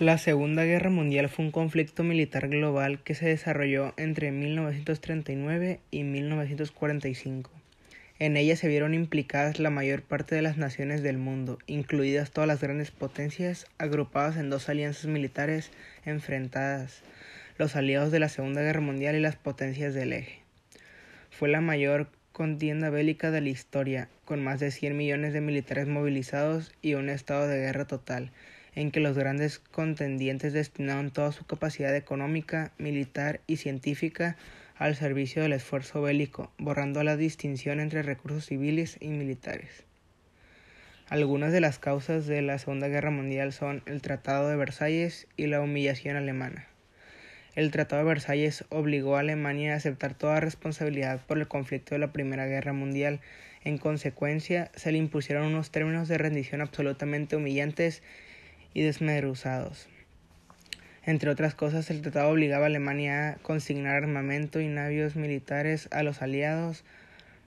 La Segunda Guerra Mundial fue un conflicto militar global que se desarrolló entre 1939 y 1945. En ella se vieron implicadas la mayor parte de las naciones del mundo, incluidas todas las grandes potencias, agrupadas en dos alianzas militares enfrentadas, los aliados de la Segunda Guerra Mundial y las potencias del eje. Fue la mayor contienda bélica de la historia, con más de 100 millones de militares movilizados y un estado de guerra total, en que los grandes contendientes destinaron toda su capacidad económica, militar y científica al servicio del esfuerzo bélico, borrando la distinción entre recursos civiles y militares. Algunas de las causas de la Segunda Guerra Mundial son el Tratado de Versalles y la humillación alemana. El Tratado de Versalles obligó a Alemania a aceptar toda responsabilidad por el conflicto de la Primera Guerra Mundial. En consecuencia, se le impusieron unos términos de rendición absolutamente humillantes y desmeruzados. Entre otras cosas, el tratado obligaba a Alemania a consignar armamento y navíos militares a los aliados,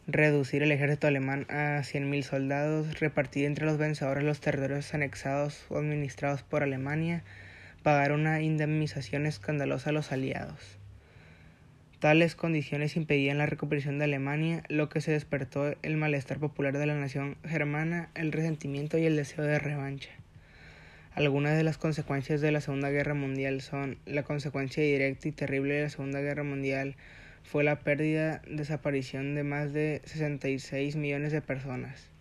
reducir el ejército alemán a 100.000 soldados, repartir entre los vencedores los territorios anexados o administrados por Alemania, pagar una indemnización escandalosa a los aliados. Tales condiciones impedían la recuperación de Alemania, lo que se despertó el malestar popular de la nación germana, el resentimiento y el deseo de revancha. Algunas de las consecuencias de la Segunda Guerra Mundial son la consecuencia directa y terrible de la Segunda Guerra Mundial fue la pérdida, desaparición de más de 66 millones de personas.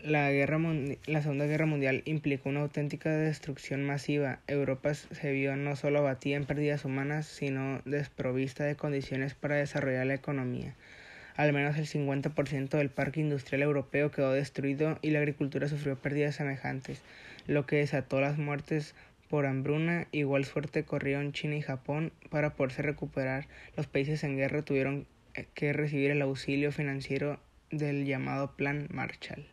La, guerra la Segunda Guerra Mundial implicó una auténtica destrucción masiva. Europa se vio no solo abatida en pérdidas humanas, sino desprovista de condiciones para desarrollar la economía. Al menos el 50% del parque industrial europeo quedó destruido y la agricultura sufrió pérdidas semejantes, lo que desató las muertes por hambruna. Igual suerte corrieron China y Japón para poderse recuperar. Los países en guerra tuvieron que recibir el auxilio financiero del llamado Plan Marshall.